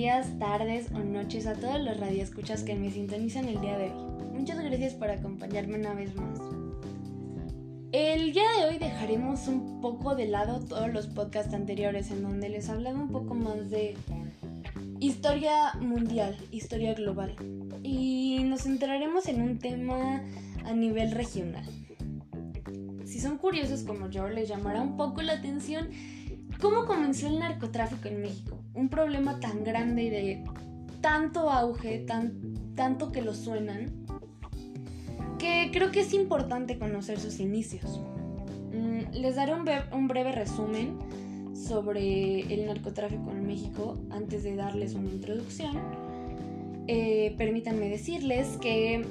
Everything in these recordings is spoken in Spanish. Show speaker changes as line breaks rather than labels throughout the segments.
días, tardes o noches a todos los radioescuchas que me sintonizan el día de hoy. Muchas gracias por acompañarme una vez más. El día de hoy dejaremos un poco de lado todos los podcasts anteriores en donde les hablaba un poco más de historia mundial, historia global. Y nos centraremos en un tema a nivel regional. Si son curiosos como yo, les llamará un poco la atención ¿Cómo comenzó el narcotráfico en México? Un problema tan grande y de tanto auge, tan, tanto que lo suenan, que creo que es importante conocer sus inicios. Mm, les daré un, breve resumen sobre el narcotráfico en México antes de darles una introducción. Eh, permítanme decirles que,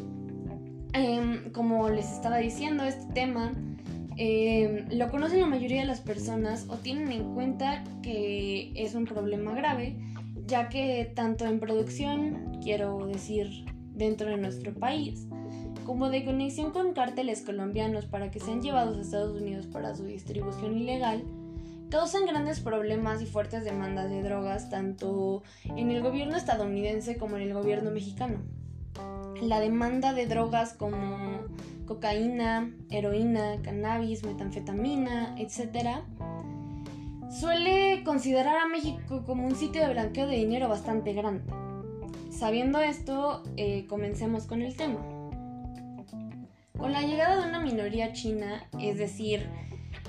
em, como les estaba diciendo, este tema Em, lo conocen la mayoría de las personas o tienen en cuenta que es un problema grave, ya que tanto en producción, quiero decir, dentro de nuestro país, como de conexión con cárteles colombianos para que sean llevados a Estados Unidos para su distribución ilegal, causan grandes problemas y fuertes demandas de drogas tanto en el gobierno estadounidense como en el gobierno mexicano. La demanda de drogas como cocaína, heroína, cannabis, metanfetamina, etc., suele considerar a México como un sitio de blanqueo de dinero bastante grande. Sabiendo esto, eh, comencemos con el tema. Con la llegada de una minoría china, es decir,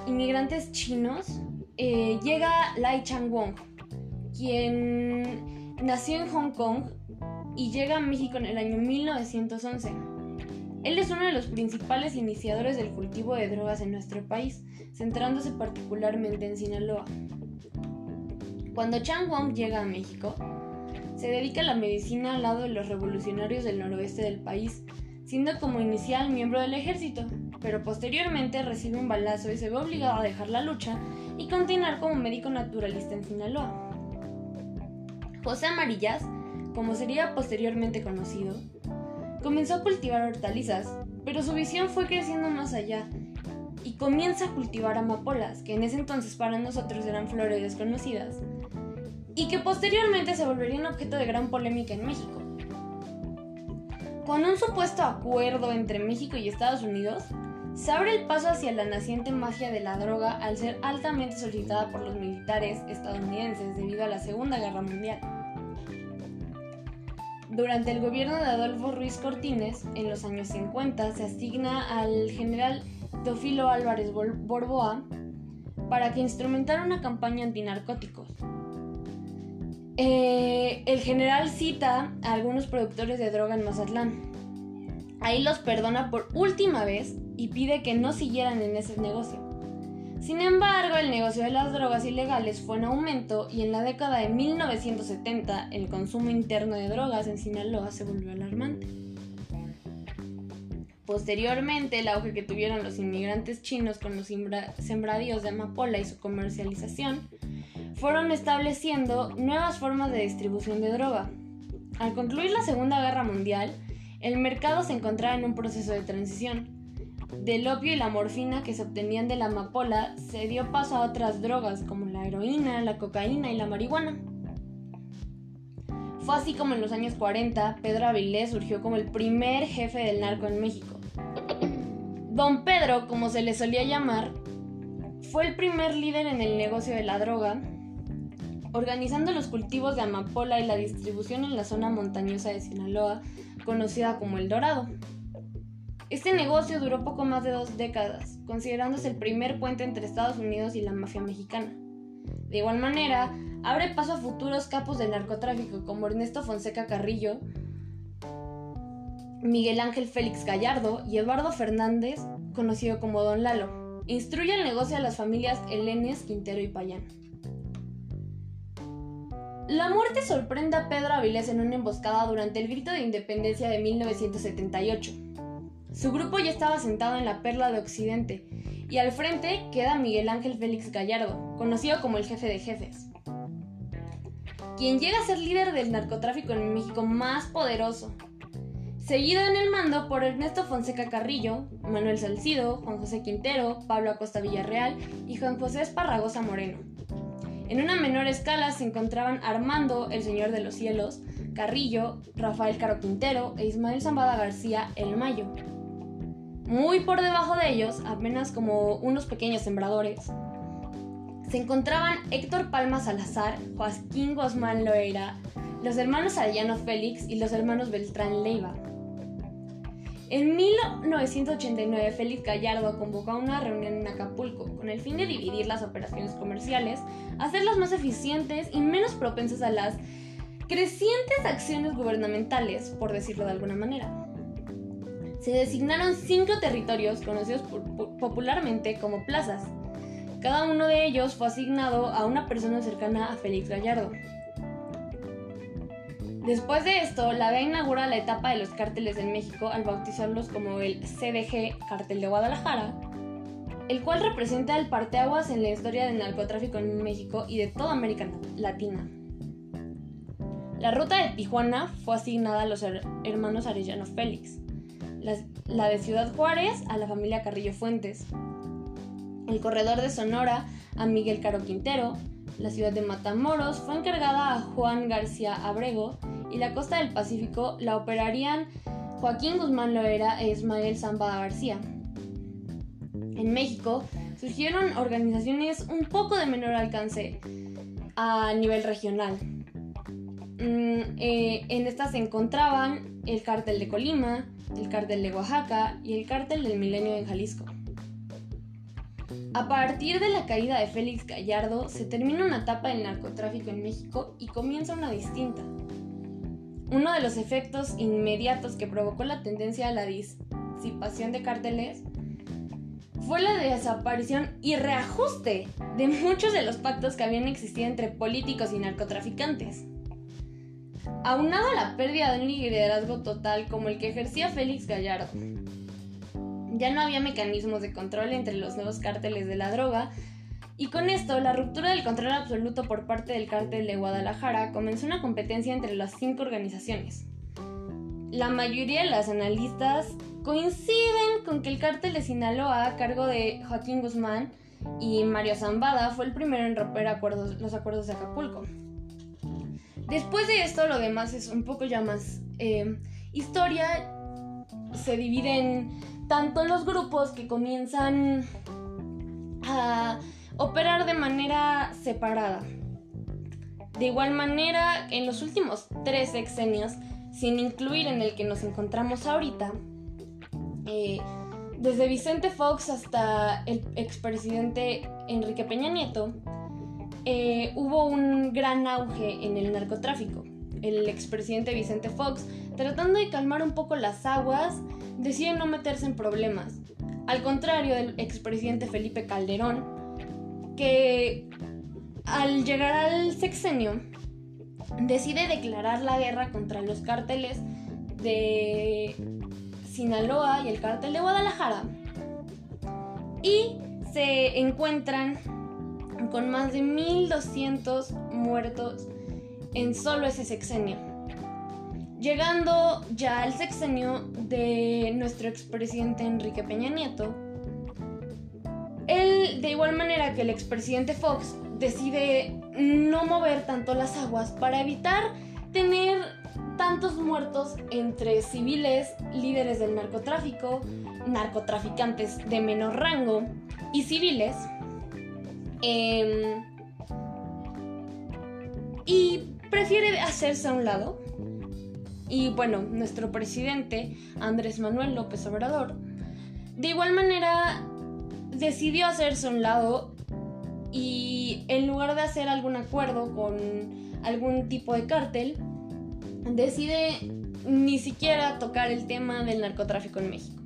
inmigrantes chinos, eh, llega Lai Chang-won, quien nació en Hong Kong y llega a México en el año 1911. Él es uno de los principales iniciadores del cultivo de drogas en nuestro país, centrándose particularmente en Sinaloa. Cuando Chang Wong llega a México, se dedica a la medicina al lado de los revolucionarios del noroeste del país, siendo como inicial miembro del ejército, pero posteriormente recibe un balazo y se ve obligado a dejar la lucha y continuar como médico naturalista en Sinaloa. José Amarillas, como sería posteriormente conocido, Comenzó a cultivar hortalizas, pero su visión fue creciendo más allá y comienza a cultivar amapolas, que en ese entonces para nosotros eran flores desconocidas, y que posteriormente se volverían objeto de gran polémica en México. Con un supuesto acuerdo entre México y Estados Unidos, se abre el paso hacia la naciente magia de la droga al ser altamente solicitada por los militares estadounidenses debido a la Segunda Guerra Mundial. Durante el gobierno de Adolfo Ruiz Cortines, en los años 50, se asigna al general Teofilo Álvarez Borboa para que instrumentara una campaña antinarcóticos. Eh, el general cita a algunos productores de droga en Mazatlán. Ahí los perdona por última vez y pide que no siguieran en ese negocio. Sin embargo, el negocio de las drogas ilegales fue en aumento y en la década de 1970 el consumo interno de drogas en Sinaloa se volvió alarmante. Posteriormente, el auge que tuvieron los inmigrantes chinos con los sembradíos de amapola y su comercialización fueron estableciendo nuevas formas de distribución de droga. Al concluir la Segunda Guerra Mundial, el mercado se encontraba en un proceso de transición del opio y la morfina que se obtenían de la amapola se dio paso a otras drogas como la heroína, la cocaína y la marihuana. Fue así como en los años 40 Pedro Avilés surgió como el primer jefe del narco en México. Don Pedro, como se le solía llamar, fue el primer líder en el negocio de la droga, organizando los cultivos de amapola y la distribución en la zona montañosa de Sinaloa, conocida como El Dorado. Este negocio duró poco más de dos décadas, considerándose el primer puente entre Estados Unidos y la mafia mexicana. De igual manera, abre paso a futuros capos del narcotráfico como Ernesto Fonseca Carrillo, Miguel Ángel Félix Gallardo y Eduardo Fernández, conocido como Don Lalo. Instruye el negocio a las familias Helenes, Quintero y Payán. La muerte sorprende a Pedro Avilés en una emboscada durante el grito de independencia de 1978. Su grupo ya estaba sentado en la Perla de Occidente y al frente queda Miguel Ángel Félix Gallardo, conocido como el jefe de jefes, quien llega a ser líder del narcotráfico en México más poderoso, seguido en el mando por Ernesto Fonseca Carrillo, Manuel Salcido, Juan José Quintero, Pablo Acosta Villarreal y Juan José Esparragosa Moreno. En una menor escala se encontraban Armando, el Señor de los Cielos, Carrillo, Rafael Caro Quintero e Ismael Zambada García el Mayo. Muy por debajo de ellos, apenas como unos pequeños sembradores, se encontraban Héctor Palma Salazar, Joaquín Guzmán Loera, los hermanos Arellano Félix y los hermanos Beltrán Leiva. En 1989, Félix Gallardo convocó una reunión en Acapulco con el fin de dividir las operaciones comerciales, hacerlas más eficientes y menos propensas a las crecientes acciones gubernamentales, por decirlo de alguna manera. Se designaron cinco territorios conocidos popularmente como plazas. Cada uno de ellos fue asignado a una persona cercana a Félix Gallardo. Después de esto, la DEA inaugura la etapa de los cárteles en México al bautizarlos como el CDG, Cártel de Guadalajara, el cual representa el parteaguas en la historia del narcotráfico en México y de toda América Latina. La ruta de Tijuana fue asignada a los hermanos Arellano Félix, la de Ciudad Juárez a la familia Carrillo Fuentes, el corredor de Sonora a Miguel Caro Quintero, la ciudad de Matamoros fue encargada a Juan García Abrego y la costa del Pacífico la operarían Joaquín Guzmán Loera e Ismael Zambada García. En México surgieron organizaciones un poco de menor alcance a nivel regional. Mm, eh, en estas se encontraban el cártel de Colima, el cártel de Oaxaca y el cártel del Milenio en Jalisco. A partir de la caída de Félix Gallardo se termina una etapa del narcotráfico en México y comienza una distinta. Uno de los efectos inmediatos que provocó la tendencia a la disipación de cárteles fue la desaparición y reajuste de muchos de los pactos que habían existido entre políticos y narcotraficantes. Aunado a la pérdida de un liderazgo total como el que ejercía Félix Gallardo, ya no había mecanismos de control entre los nuevos cárteles de la droga, y con esto, la ruptura del control absoluto por parte del cártel de Guadalajara comenzó una competencia entre las cinco organizaciones. La mayoría de las analistas coinciden con que el cártel de Sinaloa, a cargo de Joaquín Guzmán y Mario Zambada, fue el primero en romper los acuerdos de Acapulco. Después de esto, lo demás es un poco ya más eh, historia. Se dividen tanto los grupos que comienzan a operar de manera separada. De igual manera, en los últimos tres sexenios, sin incluir en el que nos encontramos ahorita, eh, desde Vicente Fox hasta el expresidente Enrique Peña Nieto, eh, hubo un gran auge en el narcotráfico. El expresidente Vicente Fox, tratando de calmar un poco las aguas, decide no meterse en problemas. Al contrario del expresidente Felipe Calderón, que al llegar al sexenio decide declarar la guerra contra los cárteles de Sinaloa y el cártel de Guadalajara. Y se encuentran con más de 1200 muertos en solo ese sexenio. Llegando ya al sexenio de nuestro expresidente Enrique Peña Nieto, él, de igual manera que el expresidente Fox, decide no mover tanto las aguas para evitar tener tantos muertos entre civiles, líderes del narcotráfico, narcotraficantes de menor rango y civiles Em, y prefiere hacerse a un lado. Y bueno, nuestro presidente, Andrés Manuel López Obrador, de igual manera decidió hacerse a un lado y en lugar de hacer algún acuerdo con algún tipo de cártel, decide ni siquiera tocar el tema del narcotráfico en México.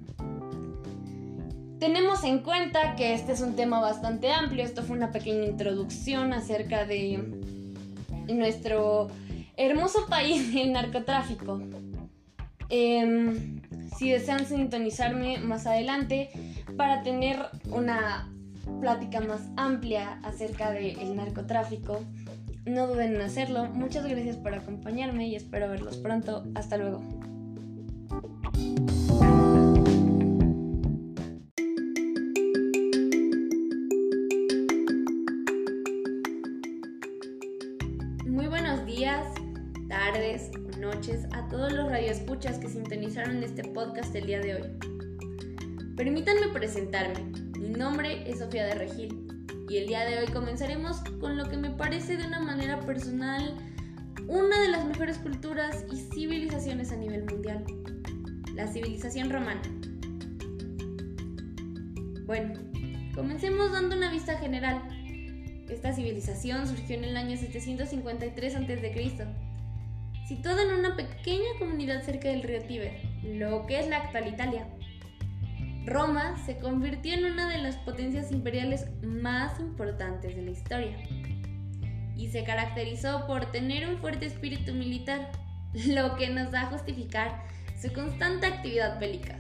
Tenemos en cuenta que este es un tema bastante amplio, esto fue una pequeña introducción acerca de nuestro hermoso país y el narcotráfico. Em, si desean sintonizarme más adelante para tener una plática más amplia acerca del narcotráfico, no duden en hacerlo. Muchas gracias por acompañarme y espero verlos pronto. Hasta luego. A todos los radioescuchas que sintonizaron este podcast el día de hoy. Permítanme presentarme. Mi nombre es Sofía de Regil y el día de hoy comenzaremos con lo que me parece de una manera personal una de las mejores culturas y civilizaciones a nivel mundial, la civilización romana. Bueno, comencemos dando una vista general. Esta civilización surgió en el año 753 a.C., situada en una pequeña comunidad cerca del río Tíber, lo que es la actual Italia. Roma se convirtió en una de las potencias imperiales más importantes de la historia y se caracterizó por tener un fuerte espíritu militar, lo que nos da a justificar su constante actividad bélica.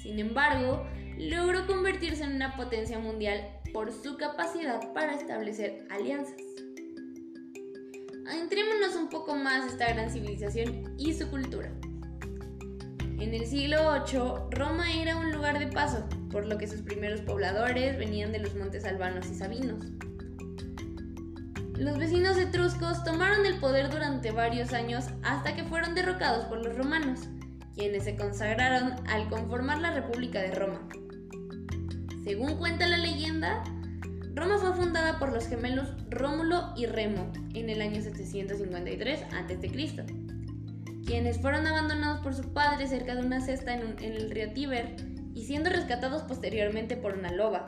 Sin embargo, logró convertirse en una potencia mundial por su capacidad para establecer alianzas. Adentrémonos un poco más esta gran civilización y su cultura. En el siglo VIII, Roma era un lugar de paso, por lo que sus primeros pobladores venían de los montes albanos y sabinos. Los vecinos etruscos tomaron el poder durante varios años hasta que fueron derrocados por los romanos, quienes se consagraron al conformar la República de Roma. Según cuenta la leyenda, Roma fue fundada por los gemelos Rómulo y Remo en el año 753 a.C., quienes fueron abandonados por su padre cerca de una cesta en, en el río Tíber y siendo rescatados posteriormente por una loba.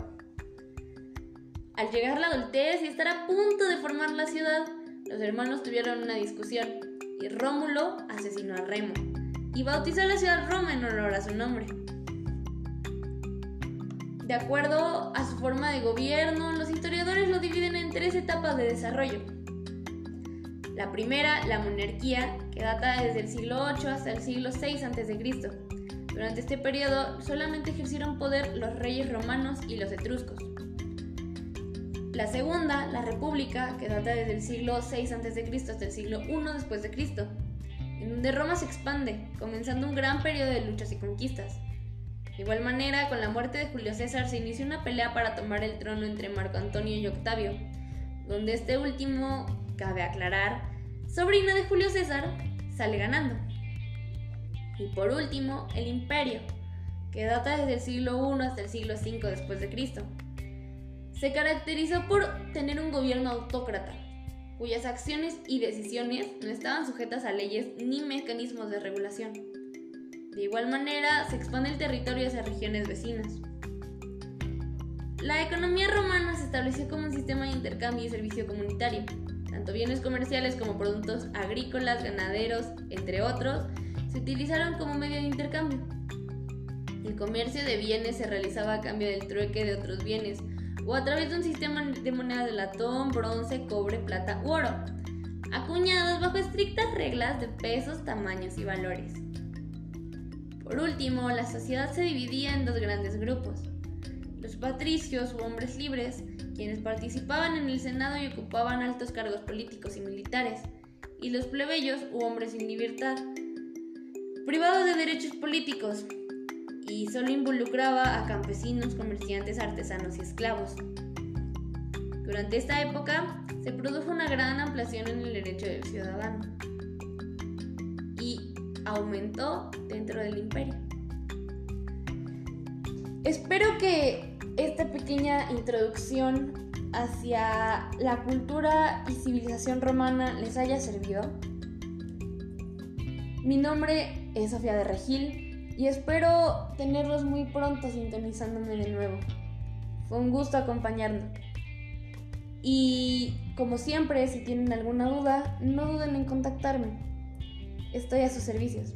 Al llegar la adultez y estar a punto de formar la ciudad, los hermanos tuvieron una discusión y Rómulo asesinó a Remo y bautizó la ciudad Roma en honor a su nombre. De acuerdo a su forma de gobierno, los historiadores lo dividen en tres etapas de desarrollo. La primera, la monarquía, que data desde el siglo VIII hasta el siglo VI a.C. Durante este periodo solamente ejercieron poder los reyes romanos y los etruscos. La segunda, la República, que data desde el siglo VI a.C. hasta el siglo I después de Cristo, en donde Roma se expande, comenzando un gran periodo de luchas y conquistas. De igual manera, con la muerte de Julio César se inició una pelea para tomar el trono entre Marco Antonio y Octavio, donde este último, cabe aclarar, sobrino de Julio César, sale ganando. Y por último, el imperio, que data desde el siglo I hasta el siglo V después de Cristo se caracterizó por tener un gobierno autócrata, cuyas acciones y decisiones no estaban sujetas a leyes ni mecanismos de regulación. De igual manera, se expande el territorio hacia regiones vecinas. La economía romana se estableció como un sistema de intercambio y servicio comunitario. Tanto bienes comerciales como productos agrícolas, ganaderos, entre otros, se utilizaron como medio de intercambio. El comercio de bienes se realizaba a cambio del trueque de otros bienes, o a través de un sistema de monedas de latón, bronce, cobre, plata u oro, acuñadas bajo estrictas reglas de pesos, tamaños y valores. Por último, la sociedad se dividía en dos grandes grupos. Los patricios u hombres libres, quienes participaban en el Senado y ocupaban altos cargos políticos y militares, y los plebeyos u hombres sin libertad, privados de derechos políticos, y solo involucraba a campesinos, comerciantes, artesanos y esclavos. Durante esta época se produjo una gran ampliación en el derecho del ciudadano aumentó dentro del imperio. Espero que esta pequeña introducción hacia la cultura y civilización romana les haya servido. Mi nombre es Sofía de Regil y espero tenerlos muy pronto sintonizándome de nuevo. Fue un gusto acompañarnos. Y como siempre, si tienen alguna duda, no duden en contactarme. Estoy a sus servicios.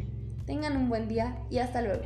Tengan un buen día y hasta luego.